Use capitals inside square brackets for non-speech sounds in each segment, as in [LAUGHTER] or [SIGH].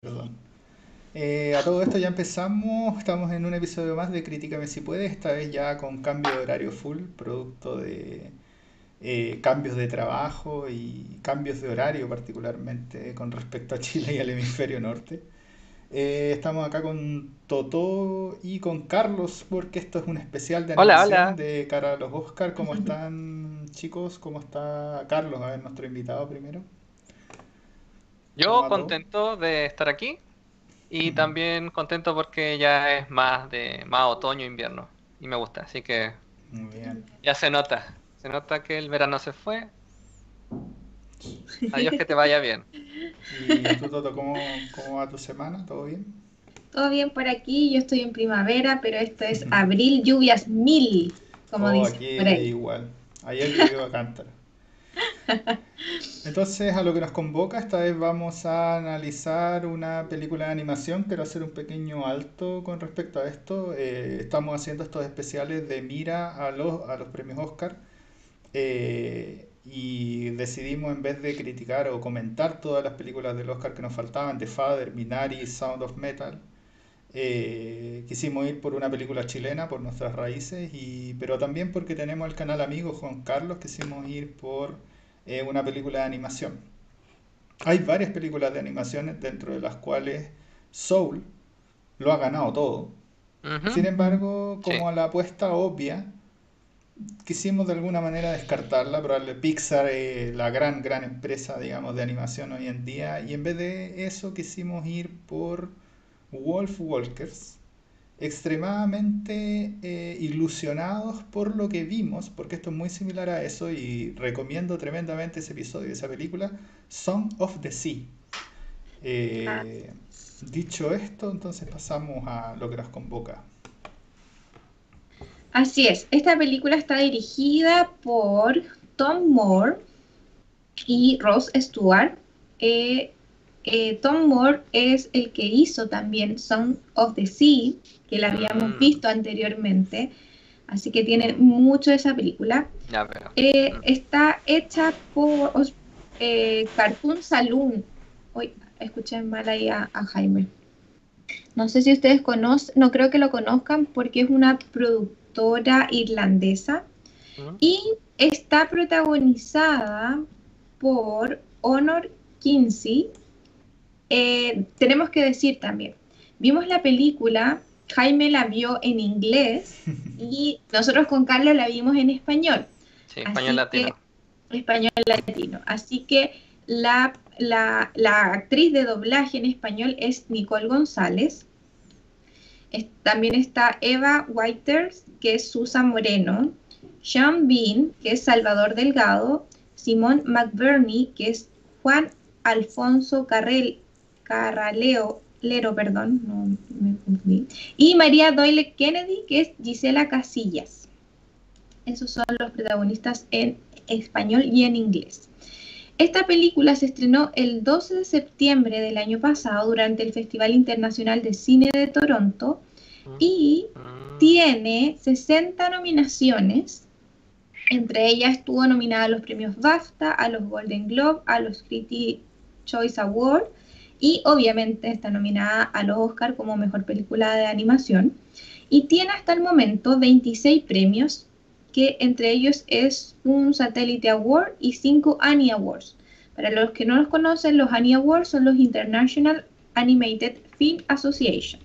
Perdón. Eh, a todo esto ya empezamos, estamos en un episodio más de Críticame si puede, esta vez ya con cambio de horario full, producto de eh, cambios de trabajo y cambios de horario particularmente con respecto a Chile y al hemisferio norte. Eh, estamos acá con Toto y con Carlos porque esto es un especial de Hola, animación hola. de cara a los Oscar. ¿Cómo están chicos? ¿Cómo está Carlos? A ver, nuestro invitado primero. ¿Cómo Yo contento de estar aquí y también contento porque ya es más de más otoño invierno y me gusta, así que Muy bien. ya se nota, se nota que el verano se fue. Adiós, que te vaya bien. [LAUGHS] ¿Y tú, Toto, cómo, cómo va tu semana? ¿Todo bien? Todo bien por aquí, yo estoy en primavera, pero esto es abril, lluvias mil, como Oh, dicen aquí por ahí. igual. Ayer llovió a cántaro. [LAUGHS] Entonces, a lo que nos convoca, esta vez vamos a analizar una película de animación. Quiero hacer un pequeño alto con respecto a esto. Eh, estamos haciendo estos especiales de mira a los, a los premios Oscar. Eh, y decidimos, en vez de criticar o comentar todas las películas del Oscar que nos faltaban, The Father, Minari, Sound of Metal, eh, quisimos ir por una película chilena, por nuestras raíces, y, pero también porque tenemos el canal amigo Juan Carlos, quisimos ir por eh, una película de animación. Hay varias películas de animación dentro de las cuales Soul lo ha ganado todo. Sin embargo, como la apuesta obvia, quisimos de alguna manera descartarla, probablemente Pixar es la gran, gran empresa, digamos, de animación hoy en día, y en vez de eso quisimos ir por Wolf Walkers, extremadamente eh, ilusionados por lo que vimos, porque esto es muy similar a eso, y recomiendo tremendamente ese episodio, esa película, Song of the Sea. Eh, dicho esto, entonces pasamos a lo que nos convoca. Así es, esta película está dirigida por Tom Moore y Ross Stewart. Eh, eh, Tom Moore es el que hizo también Song of the Sea, que la habíamos Mm. visto anteriormente, así que tiene mucho de esa película. Ya veo. Eh, Mm. está hecha por eh, Cartoon Saloon. Uy, escuché mal ahí a, a Jaime. No sé si ustedes conocen, no creo que lo conozcan porque es una productora irlandesa Ujú. y está protagonizada por Honor Kinsey. Eh, tenemos que decir también, vimos la película, Jaime la vio en inglés [LAUGHS] y nosotros con Carlos la vimos en español Sí, Así español latino. español latino. Así que la, la- la actriz de doblaje en español es Nicole González. Es- también está Eva Whiters, que es Susan Moreno. Sean Bean, que es Salvador Delgado. Simón McBurney, que es Juan Alfonso Carrel, Carraleo, Lero, perdón, no me confundí. Y María Doyle Kennedy, que es Gisela Casillas. Esos son los protagonistas en español y en inglés. Esta película se estrenó el 12 de septiembre del año pasado durante el Festival Internacional de Cine de Toronto y Mm. tiene 60 nominaciones. Entre ellas estuvo nominada a los premios BAFTA, a los Golden Globe, a los Critics Choice Award y obviamente está nominada a los Oscar como mejor película de animación. Y tiene hasta el momento 26 premios, que entre ellos es un Satellite Award y 5 Annie Awards. Para los que no los conocen, los Annie Awards son los International Animated Film Association.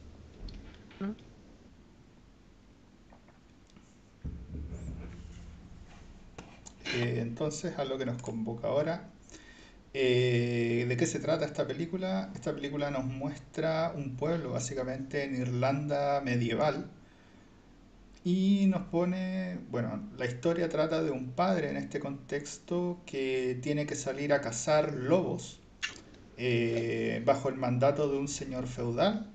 Eh, entonces, a lo que nos convoca ahora. Eh, ¿de qué se trata esta película? Esta película nos muestra un pueblo, básicamente en Irlanda medieval, y nos pone, bueno, la historia trata de un padre en este contexto que tiene que salir a cazar lobos eh, bajo el mandato de un señor feudal.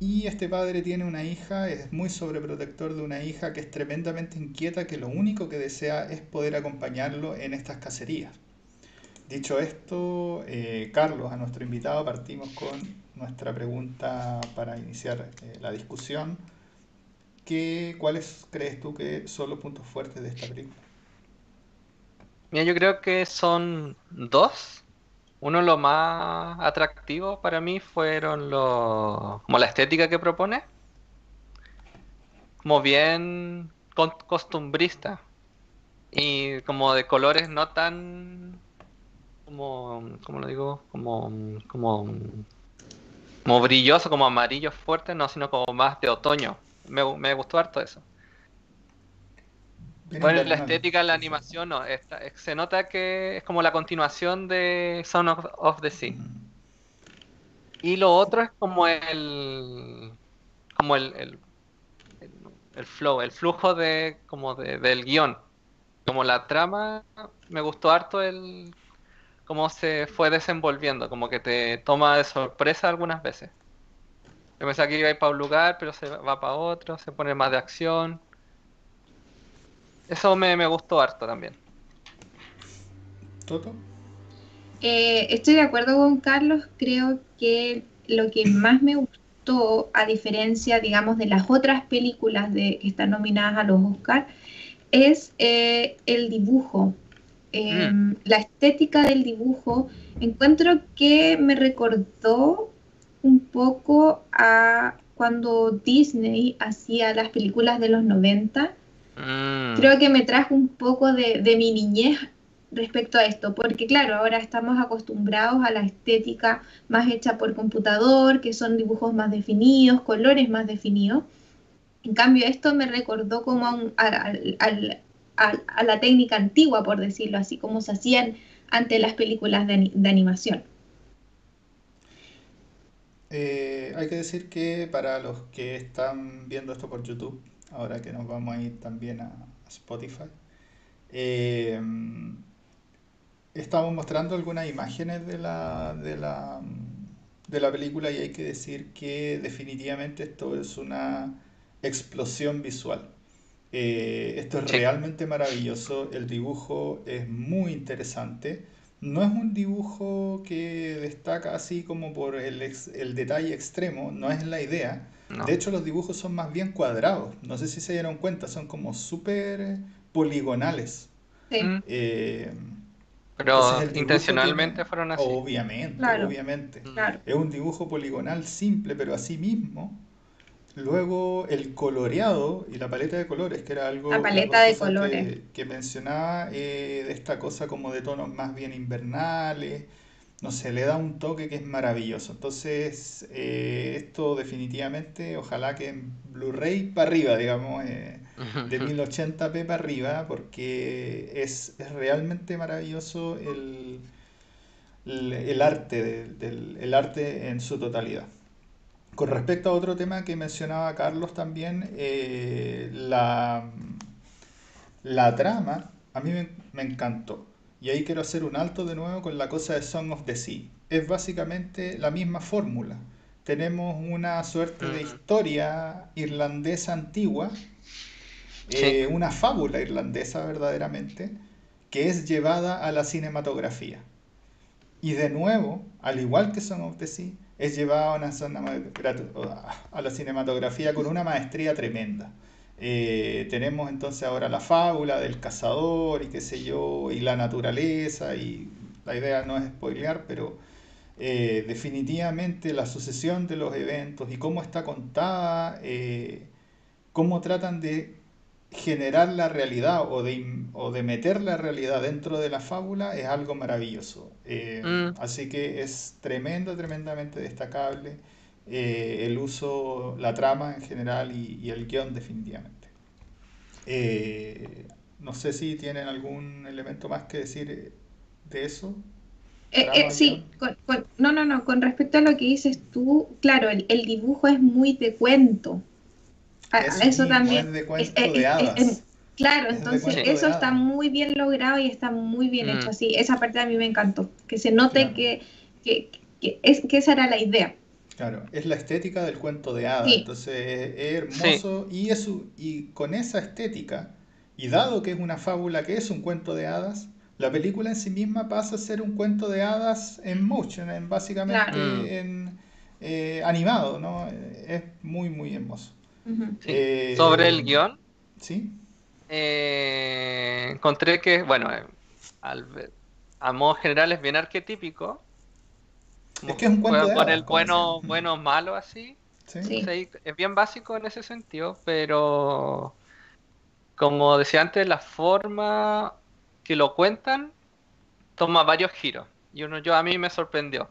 Y este padre tiene una hija, es muy sobreprotector de una hija que es tremendamente inquieta, que lo único que desea es poder acompañarlo en estas cacerías. Dicho esto, eh, Carlos, a nuestro invitado, partimos con nuestra pregunta para iniciar eh, la discusión. ¿Qué, ¿Cuáles crees tú que son los puntos fuertes de esta película? Mira, yo creo que son dos. uno los más atractivos para mí fueron los, como la estética que propone, como bien costumbrista y como de colores no tan, como, ¿cómo lo digo? Como, como, como brilloso, como amarillo fuerte, no, sino como más de otoño. Me, me gustó harto eso. Bien Bueno, la estética, la animación, no. está- se nota que es como la continuación de Son of, of the Sea. Y lo otro es como el. como el, el, el- el flow, el flujo de como de- del guion. Como la trama, me gustó harto el cómo se fue desenvolviendo, como que te toma de sorpresa algunas veces. Yo pensaba que iba a ir para un lugar, pero se va para otro, se pone más de acción. Eso me, me gustó harto también. ¿Toto? Eh, estoy de acuerdo con Carlos, creo que lo que más me gustó, a diferencia, digamos, de las otras películas de, que están nominadas a los Oscars, es eh, el dibujo. Eh, La estética del dibujo, encuentro que me recordó un poco a cuando Disney hacía las películas de los 90 Mm, creo que me trajo un poco de, de mi niñez respecto a esto, porque claro, ahora estamos acostumbrados a la estética más hecha por computador, que son dibujos más definidos, colores más definidos. En cambio, esto me recordó como a, un- a- a- la técnica antigua, por decirlo así, como se hacían ante las películas de animación. Eh, hay que decir que para los que están viendo esto por YouTube, ahora que nos vamos a ir también a Spotify, eh, estamos mostrando algunas imágenes de la, de la, de la película y hay que decir que definitivamente esto es una explosión visual. Eh, esto es Sí. realmente maravilloso, el dibujo es muy interesante. No es un dibujo que destaca así como por el, ex- el detalle extremo, no es la idea. no. De hecho, los dibujos son más bien cuadrados. No sé si se dieron cuenta, son como súper poligonales. Sí. Mm, Eh, Pero intencionalmente tiene- fueron así. Obviamente, Claro. obviamente. Claro. Es un dibujo poligonal simple, pero así mismo. Luego el coloreado y la paleta de colores, que era algo La paleta de colores. que, que mencionaba, eh, de esta cosa como de tonos más bien invernales. No sé, le da un toque que es maravilloso. Entonces, eh, esto definitivamente, ojalá que en Blu-ray para arriba, digamos, eh, de [LAUGHS] 1080p para arriba, porque es, es realmente maravilloso el, el, el arte, del- del- el arte en su totalidad. Con respecto a otro tema que mencionaba Carlos también, eh, la, la trama a mí me, me encantó. Y ahí quiero hacer un alto de nuevo con la cosa de Song of the Sea. Es básicamente la misma fórmula. Tenemos una suerte de Mm. historia irlandesa antigua, Sí. eh, una fábula irlandesa verdaderamente, que es llevada a la cinematografía. Y de nuevo, al igual que Song of the Sea, es llevada a, una zona- a la cinematografía con una maestría tremenda. Eh, tenemos entonces ahora la fábula del cazador y qué sé yo, y la naturaleza, y la idea no es spoilear, pero eh, definitivamente la sucesión de los eventos y cómo está contada, eh, cómo tratan de generar la realidad o de, o de meter la realidad dentro de la fábula es algo maravilloso. Eh, Mm. así que es tremendo, tremendamente destacable eh, el uso, la trama en general y, y el guion definitivamente. Eh, no sé si tienen algún elemento más que decir de eso. Sí, con- con- no, no, no, con respecto a lo que dices tú, claro, el, el dibujo es muy de cuento. A- a Eso eso mismo, también. es de es- es- de es- es- claro, Es entonces de eso está muy bien logrado y está muy bien Mm. hecho así. Esa parte a mí me encantó, que se note Claro. que, que, que es, que esa era la idea. Claro, es la estética del cuento de hadas, Sí. entonces es, es hermoso y, es, u- y con esa estética, y dado que es una fábula que es un cuento de hadas, la película en sí misma pasa a ser un cuento de hadas en motion, en básicamente Claro. Mm. en eh, animado, ¿no? Es muy, muy hermoso. Sí. Eh, Sobre el guion, ¿Sí? eh, encontré que, bueno, eh, al a modo general es bien arquetípico, Es que es un cuento Juega de con el bueno, [LAUGHS] bueno, malo así. Sí. Sí. Sí, es bien básico en ese sentido, pero como decía antes, la forma que lo cuentan toma varios giros. Y uno yo a mí me sorprendió.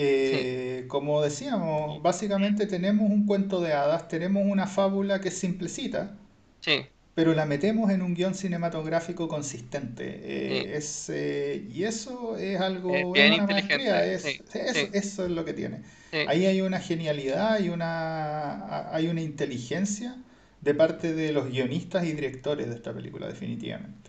Eh, como decíamos, básicamente tenemos un cuento de hadas, tenemos una fábula que es simplecita, Sí, pero la metemos en un guion cinematográfico consistente. Eh, Sí. es, eh, y eso es algo, Es es bien una inteligente, es, eso, eso es lo que tiene. Ahí hay una genialidad y una, hay una inteligencia de parte de los guionistas y directores de esta película, definitivamente.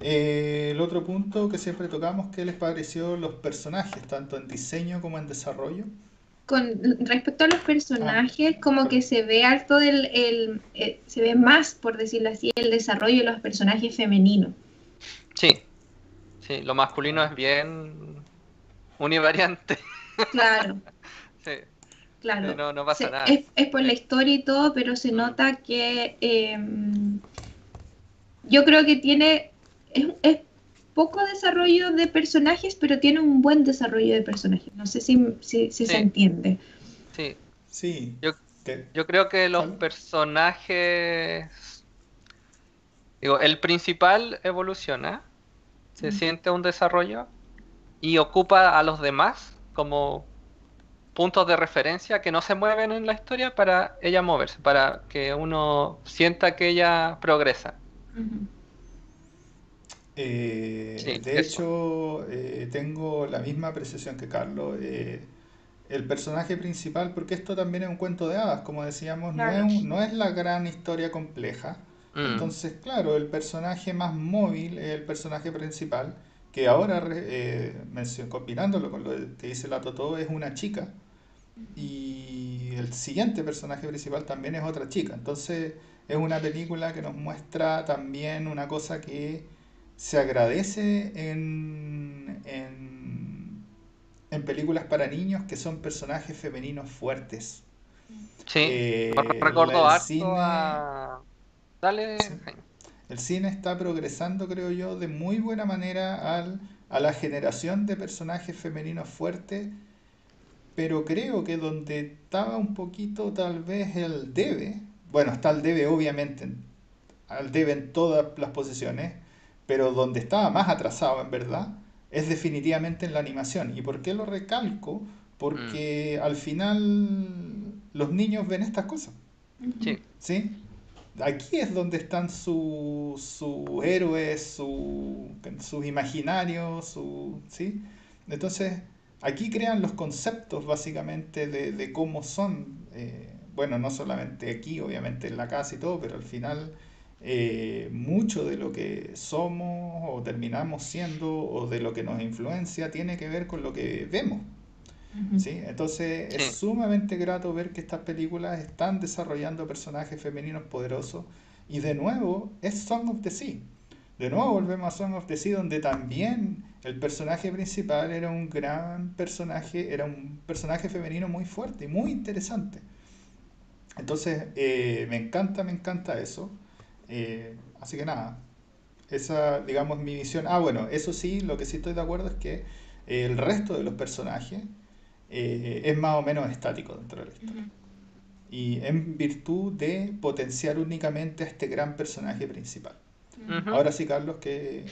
Eh, el otro punto que siempre tocamos, ¿qué les pareció los personajes, tanto en diseño como en desarrollo? Con respecto a los personajes, como sí. que se ve harto del, el, eh, se ve más, por decirlo así, el desarrollo de los personajes femeninos. sí. Sí, lo masculino es bien univariante. [LAUGHS] Claro, Sí, claro. no, no pasa Se- nada. es, es por la historia y todo, pero se Mm. nota que eh, yo creo que tiene es, es poco desarrollo de personajes, pero tiene un buen desarrollo de personajes. No sé si, si- si se entiende. Sí, Sí, Yo- Yo creo que los personajes. Digo, el principal evoluciona, se Mm. siente un desarrollo y ocupa a los demás como puntos de referencia que no se mueven en la historia para ella moverse, para que uno sienta que ella progresa. Eh, Sí, de eso. hecho, eh, tengo la misma apreciación que Carlos. eh, el personaje principal, porque esto también es un cuento de hadas, como decíamos, no es, un- no es la gran historia compleja. Mm, Entonces, claro, el personaje más móvil es el personaje principal, que ahora, eh, combinándolo con lo que dice la Totó, es una chica. Y el siguiente personaje principal también es otra chica. Entonces, es una película que nos muestra también una cosa que se agradece en, en, en películas para niños, que son personajes femeninos fuertes. sí, Eh, el harto cine- a. Dale, Sí. El cine está progresando, creo yo, de muy buena manera al, a la generación de personajes femeninos fuertes, pero creo que donde estaba un poquito tal vez el debe, bueno, está el debe obviamente, en- al debe en todas las posiciones, pero donde estaba más atrasado en verdad es definitivamente en la animación. ¿Y por qué lo recalco? Porque al final los niños ven estas cosas. Sí, ¿Sí? Aquí es donde están sus sus héroes, su- sus imaginarios, su, ¿sí? Entonces, aquí crean los conceptos básicamente de, de cómo son, eh, bueno, no solamente aquí, obviamente en la casa y todo, pero al final eh, mucho de lo que somos o terminamos siendo o de lo que nos influencia tiene que ver con lo que vemos. ¿sí? Entonces es Sí. sumamente grato ver que estas películas están desarrollando personajes femeninos poderosos y de nuevo es Song of the Sea. De nuevo volvemos a Song of the Sea donde también el personaje principal era un gran personaje, era un personaje femenino muy fuerte y muy interesante. Entonces eh, me encanta, me encanta eso. Eh, así que nada, esa digamos mi visión. Ah, bueno, eso sí, lo que sí estoy de acuerdo es que el resto de los personajes eh, es más o menos estático dentro de la historia. Y en virtud de potenciar únicamente a este gran personaje principal. Ahora sí, Carlos, que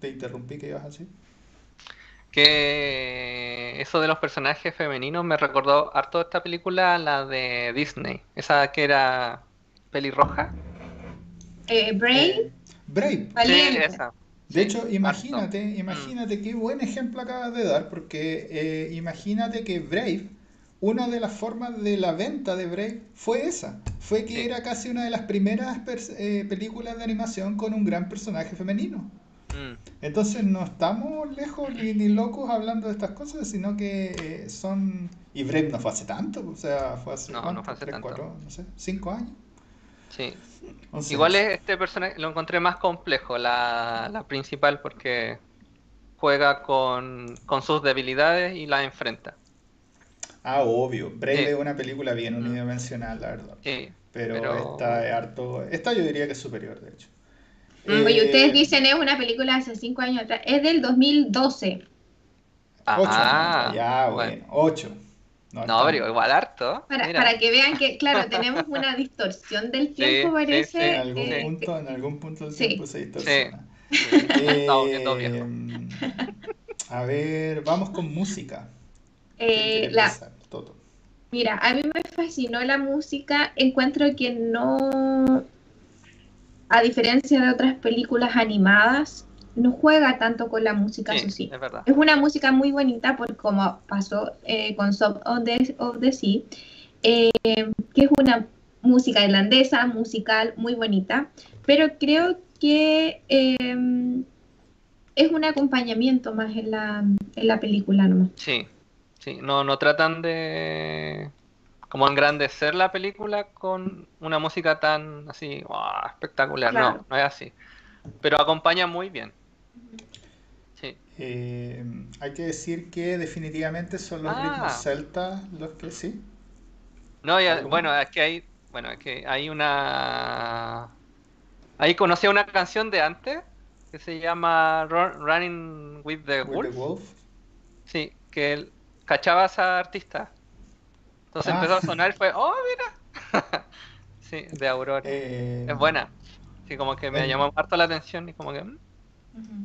te interrumpí, ¿qué ibas a decir? Que eso de los personajes femeninos me recordó harto esta película, la de Disney, esa que era pelirroja. Eh, Brave, Brave. Valiente. Sí, esa. De hecho, imagínate, harto. Mm. imagínate qué buen ejemplo acabas de dar, porque eh, imagínate que Brave, una de las formas de la venta de Brave fue esa, fue que Sí. era casi una de las primeras eh, películas de animación con un gran personaje femenino. Mm, Entonces no estamos lejos ni, ni locos hablando de estas cosas, sino que eh, son... Y Brave no fue hace tanto, o sea, fue hace No, no fue hace ¿Tres, tanto. cuatro, no sé, cinco años. Sí. Once Igual años. es este personaje lo encontré más complejo, la, la principal, porque juega con, con sus debilidades y las enfrenta. Ah, obvio. Brave Sí. es una película bien Mm. unidimensional, la verdad. Sí, Pero, Pero- esta es harto. Esta yo diría que es superior, de hecho. Mm, Oye, Eh, ustedes dicen es una película hace cinco años atrás. Es del 2012. Ocho, Ah, ya, bueno. bueno, ocho. No, No, pero igual harto. Para, para que vean que, claro, tenemos una distorsión del tiempo, sí, parece. sí, en algún eh, punto, en algún punto del sí. tiempo se distorsiona. Eh, [LAUGHS] [LAUGHS] a ver, vamos con música. ¿Quién eh, la? Toto. Mira, a mí me fascinó la música. Encuentro que no, a diferencia de otras películas animadas, no juega tanto con la música, Sí, eso sí. es verdad. Es una música muy bonita, por como pasó eh, con Song of the, of the Sea, eh, que es una música irlandesa, musical, muy bonita, pero creo que eh, es un acompañamiento más en la, en la película nomás. Sí, sí, no, no tratan de como engrandecer la película con una música tan así, ¡guau! espectacular, Claro. no, no es así. Pero acompaña muy bien. Sí, Eh, hay que decir que definitivamente son los Ah. ritmos celtas los que sí. no, ya- bueno, es que hay, bueno, es que hay una, ahí conocí una canción de antes que se llama Run- Running with the With Wolf, the Wolf. sí, que él cachaba a esa artista. Entonces Ah. empezó a sonar y fue, [LAUGHS] oh, mira. [LAUGHS] Sí, de Aurora. Eh, Es buena. Sí, como que me llamó harto la atención y como que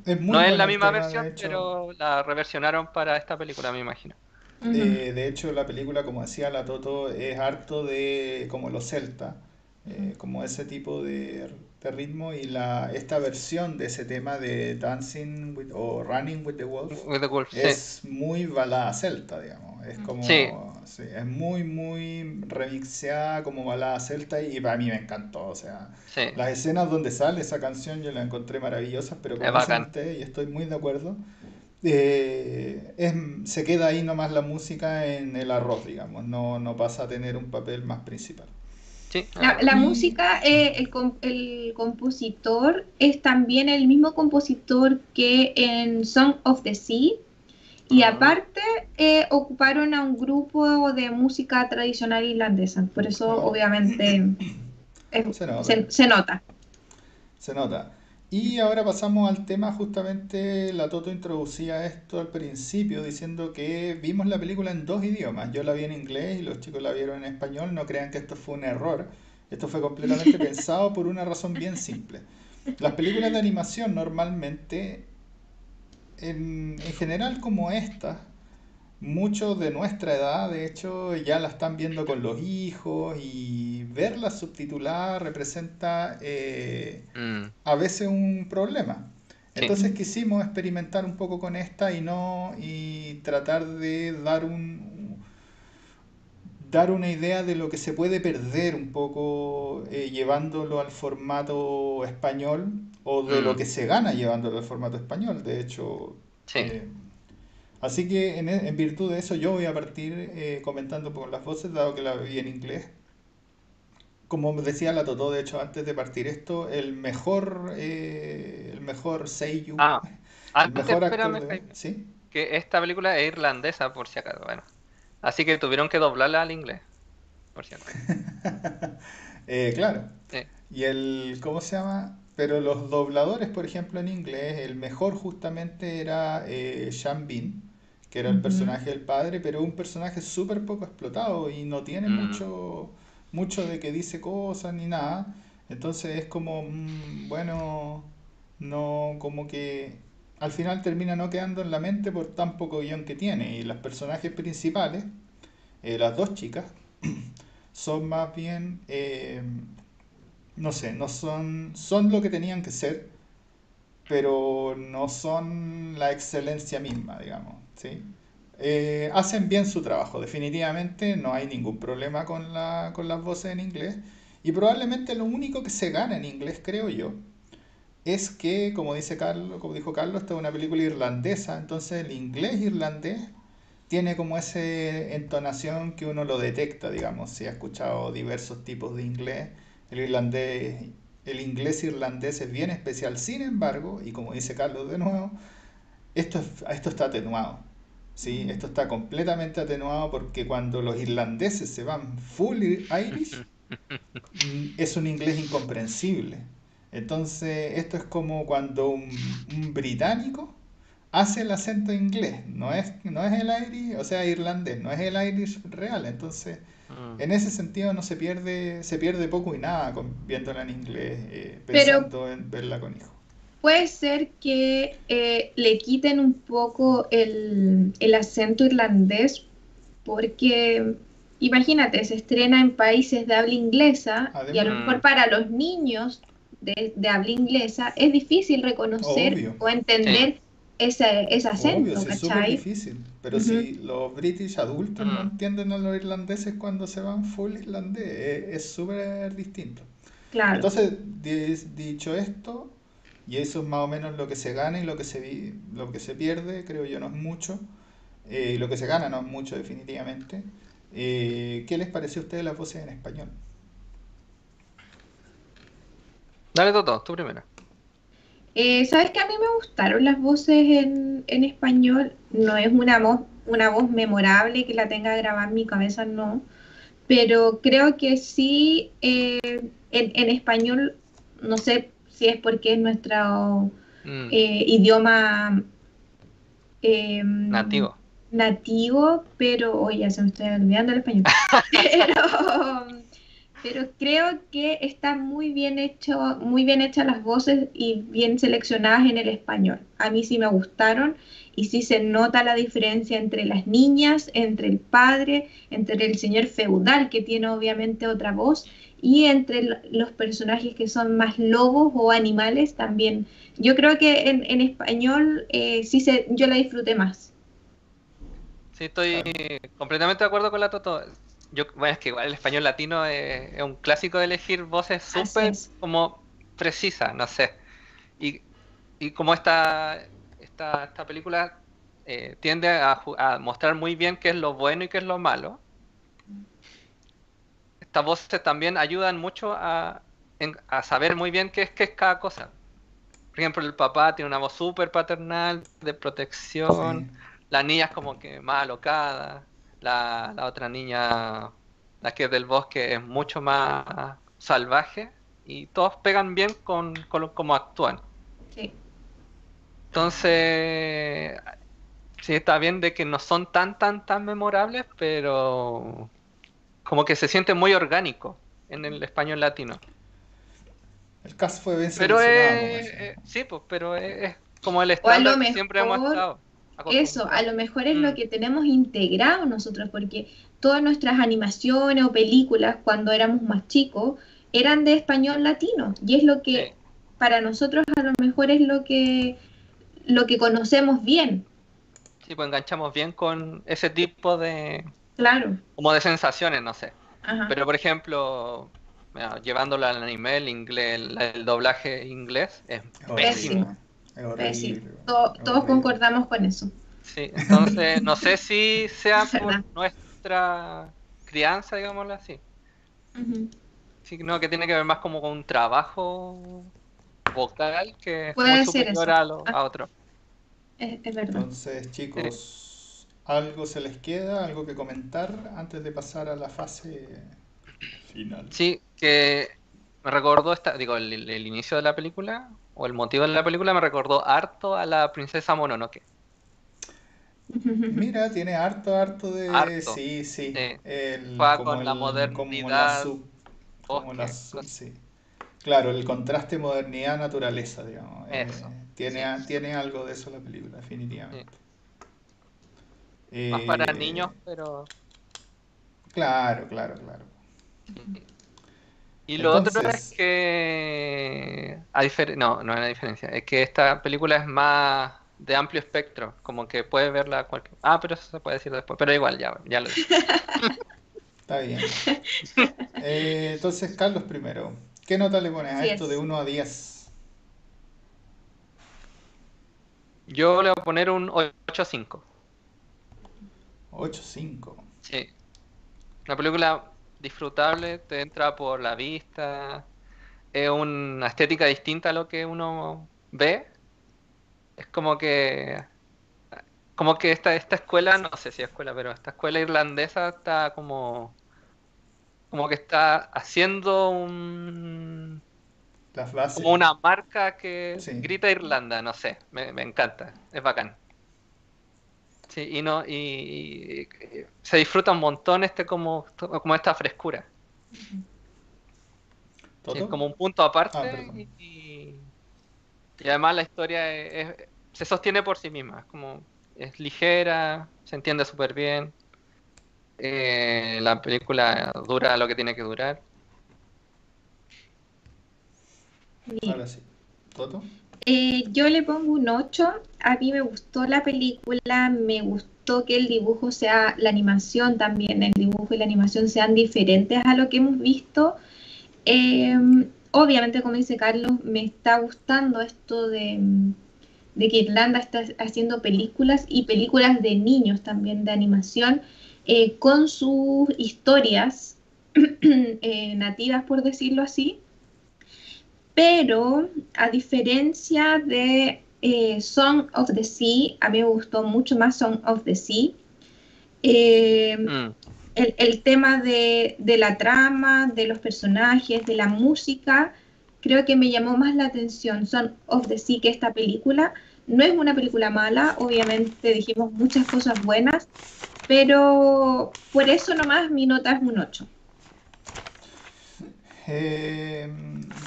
es muy no es la misma versión, hecho. pero la reversionaron para esta película, me imagino. Eh, de hecho, la película, como decía la Toto, es harto de como los celtas, eh, como ese tipo de, de ritmo y la, esta versión de ese tema de Dancing with, o Running with the Wolf With the Wolf, sí. es muy balada celta, digamos. Es como, Sí. Sí, es muy, muy remixeada como balada celta y para mí me encantó. O sea, Sí. las escenas donde sale esa canción yo la encontré maravillosas, pero como Es dicen bacán. ustedes, y estoy muy de acuerdo, eh, es- se queda ahí nomás la música en el arroz, digamos, no, no pasa a tener un papel más principal. Sí, La, la música, eh, el, com- el compositor es también el mismo compositor que en Song of the Sea. Y aparte eh, ocuparon a un grupo de música tradicional irlandesa. Por eso obviamente [CLEARS THROAT] es- Se nota. se, se nota. Se nota. Y ahora pasamos al tema, justamente la Toto introducía esto al principio diciendo que vimos la película en dos idiomas. Yo la vi en inglés y los chicos la vieron en español. No crean que esto fue un error. Esto fue completamente [LAUGHS] pensado por una razón bien simple. Las películas de animación normalmente, en, en general como estas, muchos de nuestra edad, de hecho, ya la están viendo con los hijos y verla subtitulada representa eh, Mm, a veces un problema. Sí. Entonces quisimos experimentar un poco con esta y no y tratar de dar un dar una idea de lo que se puede perder un poco eh, llevándolo al formato español o de lo Mm. que se gana llevándolo al formato español. De hecho, Sí. eh, así que en, en virtud de eso yo voy a partir eh, comentando con las voces, dado que la vi en inglés. Como decía la Totó, de hecho, antes de partir esto, el mejor, eh, el mejor seiyuu, Ah, el antes, actor espérame, de... ¿Sí? que esta película es irlandesa, por si acaso, bueno. Así que tuvieron que doblarla al inglés, por cierto. [LAUGHS] Eh, claro. Sí. Y el, ¿cómo se llama? Pero los dobladores, por ejemplo, en inglés, el mejor justamente era eh, Sean Bean, que era el personaje del padre, pero un personaje súper poco explotado y no tiene Mm. mucho, mucho de que dice cosas ni nada. Entonces es como, mm, bueno, no, como que al final termina no quedando en la mente por tan poco guion que tiene. Y los personajes principales, eh, las dos chicas, [CLEARS THROAT] son más bien, eh, no sé, no son, son lo que tenían que ser, pero no son la excelencia misma, digamos, ¿sí? Eh, hacen bien su trabajo, definitivamente no hay ningún problema con la, con las voces en inglés y probablemente lo único que se gana en inglés, creo yo, es que, como dice Carlos, como dijo Carlos, esta es una película irlandesa, entonces el inglés irlandés tiene como esa entonación que uno lo detecta, digamos, si ha escuchado diversos tipos de inglés, el irlandés, el inglés irlandés es bien especial, sin embargo, y como dice Carlos de nuevo, esto, es- esto está atenuado, ¿sí? Esto está completamente atenuado porque cuando los irlandeses se van full Irish, mm, es un inglés incomprensible. Entonces, esto es como cuando un, un británico hace el acento inglés, no es, no es el Irish, o sea, irlandés, no es el Irish real, entonces Mm. en ese sentido no se pierde, se pierde poco y nada con, viéndola en inglés, eh, Pero- pensando en verla con hijos. Puede ser que eh, le quiten un poco el, el acento irlandés porque imagínate, se estrena en países de habla inglesa y a lo mejor para los niños de, de habla inglesa es difícil reconocer Obvio. o entender ese, ese acento, Obvio, es súper difícil. Pero Ujú. si los british adultos no Mm. entienden a los irlandeses cuando se van full irlandés, es es súper distinto. Claro, Entonces, di- dicho esto, y eso es más o menos lo que se gana y lo que se, vi- lo que se pierde, creo yo, no es mucho, eh, y lo que se gana no es mucho definitivamente. Eh, ¿qué les pareció a ustedes las voces en español? Dale, Toto, tú primero. Eh, ¿sabes que a mí me gustaron las voces en, en español? No es una voz, una voz memorable que la tenga grabada en mi cabeza, no. Pero creo que sí, eh, en, en español, no sé si es porque es nuestro Mm, eh, idioma eh, Nativo. nativo, pero ya se me estoy olvidando el español. [LAUGHS] pero, pero creo que están muy bien hecho, muy bien hechas las voces y bien seleccionadas en el español. A mí sí me gustaron y sí se nota la diferencia entre las niñas, entre el padre, entre el señor feudal que tiene obviamente otra voz y entre los personajes que son más lobos o animales también. Yo creo que en, en español eh, sí se, yo la disfruté más. Sí, estoy completamente de acuerdo con la Toto. Yo, bueno, es que igual el español latino es, es un clásico de elegir voces súper como precisas, no sé. Y, y como esta, esta, esta película eh, tiende a, mostrar muy bien qué es lo bueno y qué es lo malo, estas voces también ayudan mucho a, en- a saber muy bien qué es, qué es cada cosa. Por ejemplo, el papá tiene una voz súper paternal, de protección. Sí. La niña es como que más alocada. La, la otra niña, la que es del bosque, es mucho más salvaje. Y todos pegan bien con, con cómo actúan. Sí. Entonces, sí está bien de que no son tan, tan, tan memorables, pero como que se siente muy orgánico en el español latino. El cast fue bien Pero seleccionado, es, eh, sí, pues, pero es, es como el estándar que siempre hemos estado. Eso, a lo mejor es Mm. lo que tenemos integrado nosotros, porque todas nuestras animaciones o películas cuando éramos más chicos eran de español latino, y es lo que Sí. para nosotros a lo mejor es lo que lo que conocemos bien, Sí, pues enganchamos bien con ese tipo de, claro. como de sensaciones, no sé. Ajá. Pero por ejemplo, mira, llevándolo al anime, el inglés, el, el doblaje inglés es Pésimo. Es horrible. Pésimo. To- es todos concordamos con eso. Sí, entonces no sé si sea [LAUGHS] Es por nuestra crianza, digámoslo así. Sí, no, que tiene que ver más como con un trabajo vocal que es Puede muy ser superior eso. a, lo, a otro. Es, es verdad. Entonces, chicos, ¿algo se les queda? ¿Algo que comentar antes de pasar a la fase final? Sí, que me recordó esta, digo, el inicio de la película o el motivo de la película me recordó harto a la princesa Mononoke. Mira, tiene harto, harto de... Harto. Sí, sí. Sí. El, Juega con la el- como la modernidad, como la sí. Claro, el contraste modernidad-naturaleza, digamos. eh, Eso, tiene, sí. tiene algo de eso la película, definitivamente. Más para Eh, niños, pero... Claro, claro, claro. Y lo otro Entonces- es que, a difer- no, no es una diferencia, es que esta película es más de amplio espectro, como que puedes verla cualquier... Ah, pero eso se puede decir después, pero igual, ya, ya lo dije. [LAUGHS] Está bien. Eh, entonces, Carlos primero. ¿Qué nota le pones a Diez. esto de 1 a 10? Yo le voy a poner un 8.5. 8, 5. Sí. Una película disfrutable, te entra por la vista, es una estética distinta a lo que uno ve. Es como que como que esta, esta escuela, no sé si es escuela, pero esta escuela irlandesa está como como que está haciendo un las bases. Como una marca que Sí. grita Irlanda, no sé, me, me encanta, es bacán. Sí, y no, y, y- y se disfruta un montón este como, como esta frescura. Es como un punto aparte Ah, y, y además la historia es- es- se sostiene por sí misma, es como es ligera, se entiende súper bien. Eh, la película dura lo que tiene que durar. Ahora sí. ¿Toto? Eh, yo le pongo un 8. A mí me gustó la película, me gustó que el dibujo sea, la animación también, el dibujo y la animación sean diferentes a lo que hemos visto. Eh, obviamente, como dice Carlos, me está gustando esto de, de que Irlanda está haciendo películas y películas de niños también, de animación, eh, con sus historias [CLEARS THROAT] eh, nativas, por decirlo así. Pero a diferencia de eh, Song of the Sea, a mí me gustó mucho más Song of the Sea. Eh, Mm, el, el tema de, de la trama, de los personajes, de la música, creo que me llamó más la atención Song of the Sea que esta película. No es una película mala, obviamente dijimos muchas cosas buenas, pero por eso nomás mi nota es un 8. Eh,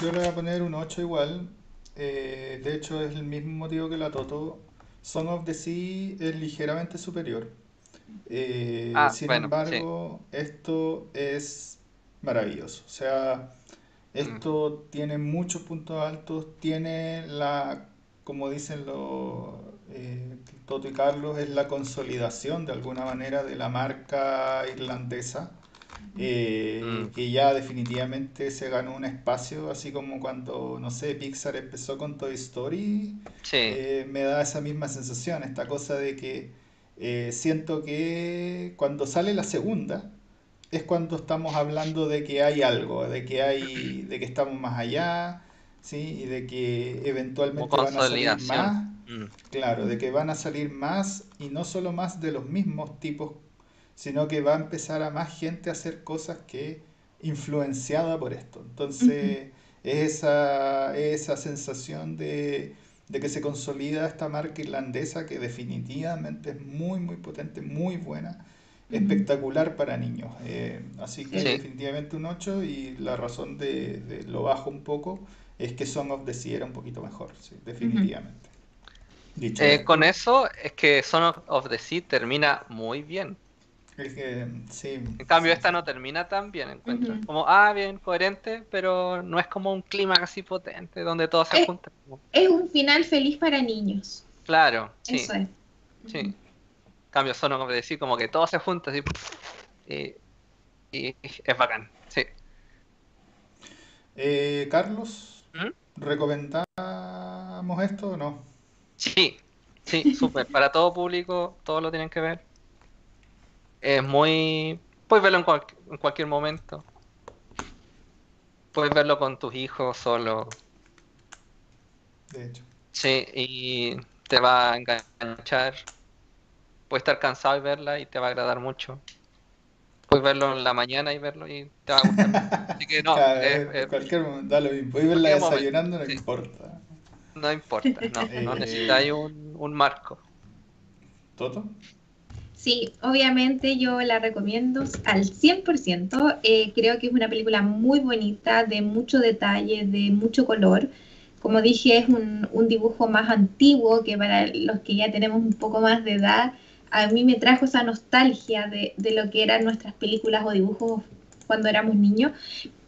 yo le voy a poner un 8 igual. Eh, de hecho, es el mismo motivo que la Toto. Song of the Sea es ligeramente superior. Eh, Ah, sin bueno, embargo, esto es maravilloso. O sea, esto tiene muchos puntos altos. Tiene la, como dicen los eh, Toto y Carlos, es la consolidación de alguna manera de la marca irlandesa eh, Mm. que ya definitivamente se ganó un espacio, así como cuando, no sé, Pixar empezó con Toy Story, sí, eh, me da esa misma sensación, esta cosa de que eh, siento que cuando sale la segunda es cuando estamos hablando de que hay algo, de que hay, de que estamos más allá, ¿sí? Y de que eventualmente van a salir más. Mm, Claro, de que van a salir más y no solo más de los mismos tipos, sino que va a empezar a más gente a hacer cosas que influenciada por esto. Entonces, es esa, esa sensación de, de que se consolida esta marca irlandesa que definitivamente es muy, muy potente, muy buena, espectacular para niños. Eh, así que Sí. definitivamente un 8 y la razón de, de lo bajo un poco es que Song of the Sea era un poquito mejor, sí, definitivamente. Dicho Eh, con eso es que Son of, of the Sea termina muy bien. Es que, sí, En cambio, sí, esta no termina tan bien, encuentro. Ujú. Como, ah, bien, coherente, pero no es como un clima así potente donde todo se junta. Como- Es un final feliz para niños. Claro, sí, Eso es. sí. En cambio, Son of the Sea, como que todo se junta así. Y, y es bacán, sí. Eh, Carlos, ¿Mm? ¿recomendamos esto o no? Sí, sí, súper. Para todo público, todos lo tienen que ver. Es muy... Puedes verlo en, cual- en cualquier momento. Puedes verlo con tus hijos solo. De hecho. Sí, y te va a enganchar. Puedes estar cansado y verla y te va a agradar mucho. Puedes verlo en la mañana y verlo y te va a gustar. [LAUGHS] Así que no, es- vez, es- en cualquier momento, da lo mismo. Puedes verla momento, desayunando, no sí. importa. no importa, no, no Eh, necesitáis un, un marco. ¿Toto? Sí, obviamente yo la recomiendo al 100%. Eh, creo que es una película muy bonita, de mucho detalle, de mucho color. Como dije, es un, dibujo más antiguo que para los que ya tenemos un poco más de edad, a mí me trajo esa nostalgia de, de lo que eran nuestras películas o dibujos cuando éramos niños.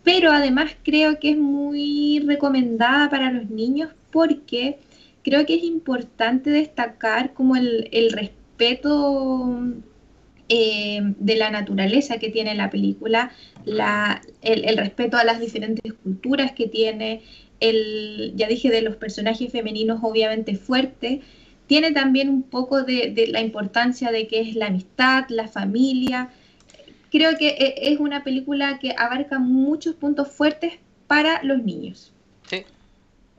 Pero además creo que es muy recomendada para los niños porque creo que es importante destacar como el, el respeto eh, de la naturaleza que tiene la película, la, el, respeto a las diferentes culturas que tiene, ya dije de los personajes femeninos obviamente fuerte, tiene también un poco de, de la importancia de que es la amistad, la familia. Creo que e- es una película que abarca muchos puntos fuertes para los niños.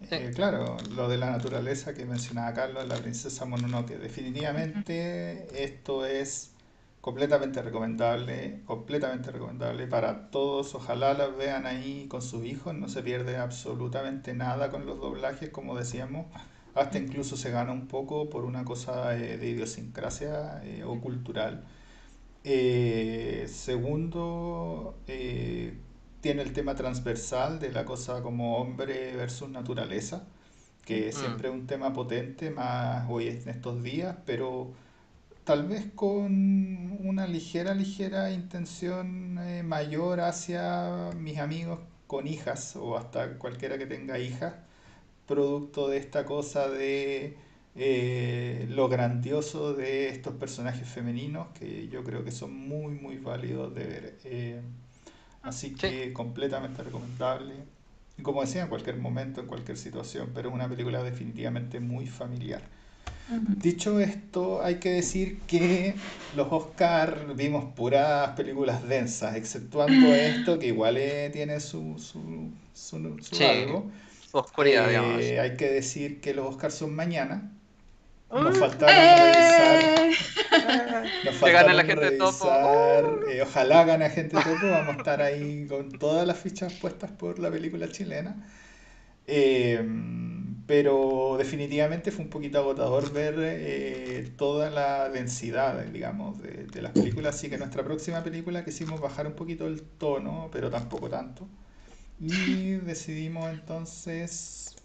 Eh, claro, lo de la naturaleza que mencionaba Carlos, la princesa Mononoke. Definitivamente esto es completamente recomendable, completamente recomendable para todos. Ojalá las vean ahí con sus hijos, no se pierde absolutamente nada con los doblajes, como decíamos. Hasta incluso se gana un poco por una cosa eh, de idiosincrasia eh, o cultural. Segundo, tiene el tema transversal de la cosa como hombre versus naturaleza, que mm. siempre es un tema potente, más hoy en estos días, pero tal vez con una ligera, ligera intención eh, mayor hacia mis amigos con hijas o hasta cualquiera que tenga hijas, producto de esta cosa de eh, lo grandioso de estos personajes femeninos que yo creo que son muy, muy válidos de ver. Eh, así que completamente recomendable. Y como decía, en cualquier momento, en cualquier situación, pero es una película definitivamente muy familiar. Dicho esto, hay que decir que los Oscar vimos puras películas densas, exceptuando [LAUGHS] esto, que igual eh, tiene su, su, su, algo. oscuridad, digamos. Eh, hay que decir que los Oscars son mañana. Nos ¡Eh! faltaron revisar. [LAUGHS] Nos faltaron la gente revisar. ojalá gane la gente topo. Vamos a estar ahí con todas las fichas puestas por la película chilena. Eh, pero definitivamente fue un poquito agotador ver eh, toda la densidad, digamos, de, de, las películas. Así que nuestra próxima película quisimos bajar un poquito el tono, pero tampoco tanto. Y decidimos entonces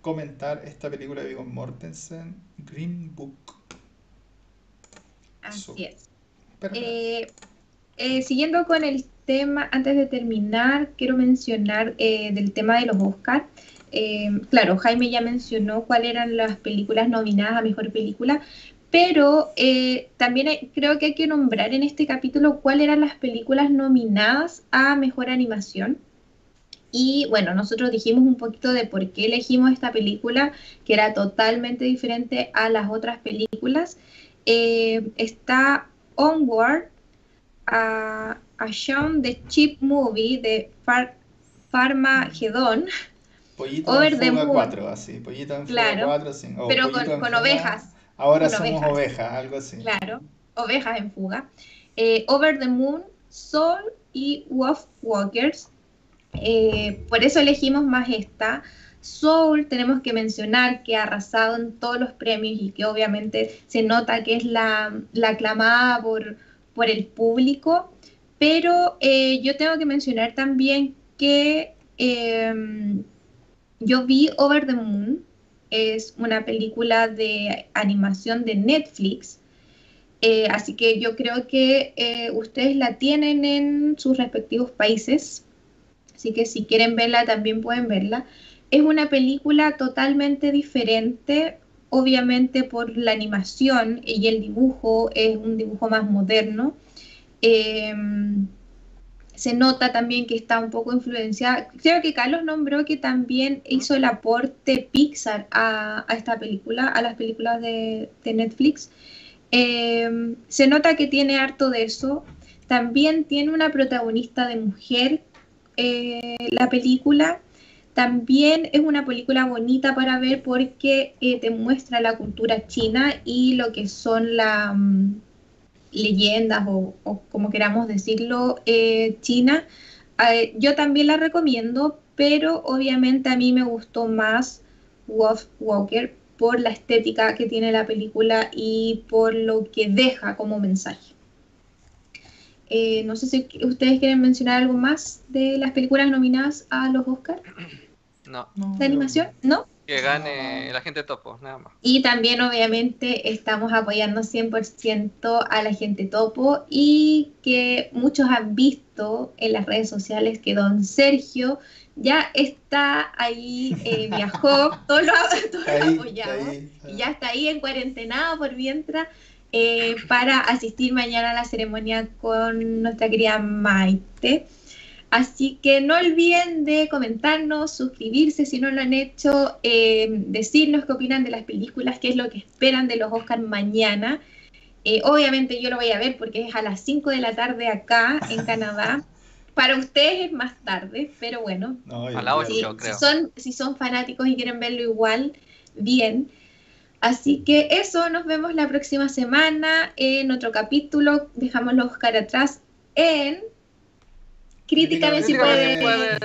comentar esta película de Viggo Mortensen, Green Book. Así es. Eh, eh, siguiendo con el tema, antes de terminar, quiero mencionar del tema de los Oscars. Eh, claro, Jaime ya mencionó cuáles eran las películas nominadas a Mejor Película, pero eh, también creo que hay que nombrar en este capítulo cuáles eran las películas nominadas a Mejor Animación. Y bueno, nosotros dijimos un poquito de por qué elegimos esta película, que era totalmente diferente a las otras películas. Eh, está Onward, a, a Shaun the Cheap Movie de Far, Farmageddon. Pollito Over en fuga 4, así. Pollito en fuga 4, sí. pero con, ovejas. Ahora somos ovejas. algo así. Claro, ovejas en fuga. Eh, Over the Moon, Soul y Wolf Walkers. Eh, por eso elegimos más esta. Soul tenemos que mencionar que ha arrasado en todos los premios y que obviamente se nota que es la, la aclamada por, por el público. Pero eh, yo tengo que mencionar también que yo vi Over the Moon, es una película de animación de Netflix, eh, así que yo creo que eh, ustedes la tienen en sus respectivos países, así que si quieren verla también pueden verla. Es una película totalmente diferente, obviamente por la animación y el dibujo, es un dibujo más moderno. Eh, se nota también que está un poco influenciada. Creo que Carlos nombró que también hizo el aporte Pixar a, esta película, a las películas de, Netflix. Eh, se nota que tiene harto de eso. También tiene una protagonista de mujer eh, la película. También es una película bonita para ver porque eh, te muestra la cultura china y lo que son la, mm, leyendas o, como queramos decirlo, eh, China. Eh, yo también la recomiendo, pero obviamente a mí me gustó más Wolf Walker por la estética que tiene la película y por lo que deja como mensaje. No sé si ustedes quieren mencionar algo más de las películas nominadas a los Oscars. No. ¿De animación? ¿No? Que gane la gente topo, nada más. Y también obviamente estamos apoyando 100% a la gente topo y que muchos han visto en las redes sociales que don Sergio ya está ahí, eh, [LAUGHS] viajó, todos lo, apoyamos y ya está ahí en cuarentena por mientras eh, para asistir mañana a la ceremonia con nuestra querida Maite. Así que no olviden de comentarnos, suscribirse si no lo han hecho, eh, decirnos qué opinan de las películas, qué es lo que esperan de los Oscars mañana. Eh, obviamente yo lo voy a ver porque es a las 5 de la tarde acá en Canadá. Para ustedes es más tarde, pero bueno. a la 8, si, creo. Si son, si son fanáticos y quieren verlo igual, bien. Así que eso, nos vemos la próxima semana en otro capítulo. Dejamos los Oscar atrás en Críticame si puedes. si puedes.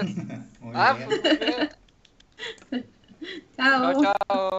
Muy Ah, bien. pues, bien. [LAUGHS] Chao. Chao, chao.